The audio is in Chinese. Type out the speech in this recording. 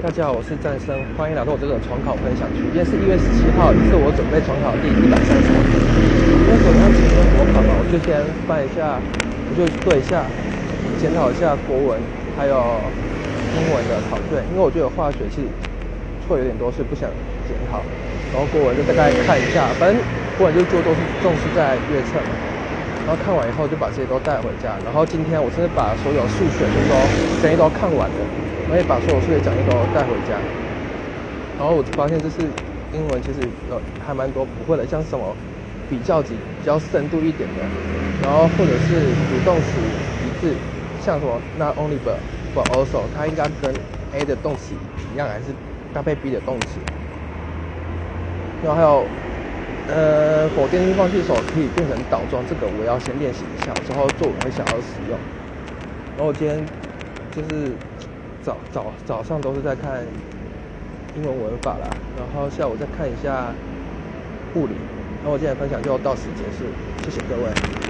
大家好，我是战生，欢迎来到我这个重考分享区。今天是一月十七号，也是我准备重考第一百三十天。今天首先要请问国考嘛，我就先翻一下，我就对一下，检讨一下国文还有英文的考卷，因为我觉得化学其实错有点多，所以不想检讨。然后国文就大概看一下，反正国文就做都是重视在阅册嘛。然后看完以后就把这些都带回家。然后今天我真的把所有数学就都整一都看完了。我也把所有数学讲义都带回家，然后我发现就是英文其实呃还蛮多不会的，像什么比较级比较深度一点的，然后或者是主动词一致，像什么 not only but but also，它应该跟 A 的动词一样，还是搭配 B 的动词？然后还有呃否定句放弃手可以变成倒装，这个我要先练习一下，之后作文会想要使用。然后我今天就是。早早早上都是在看英文文法啦，然后下午再看一下物理。那我今天分享就到此结束，谢谢各位。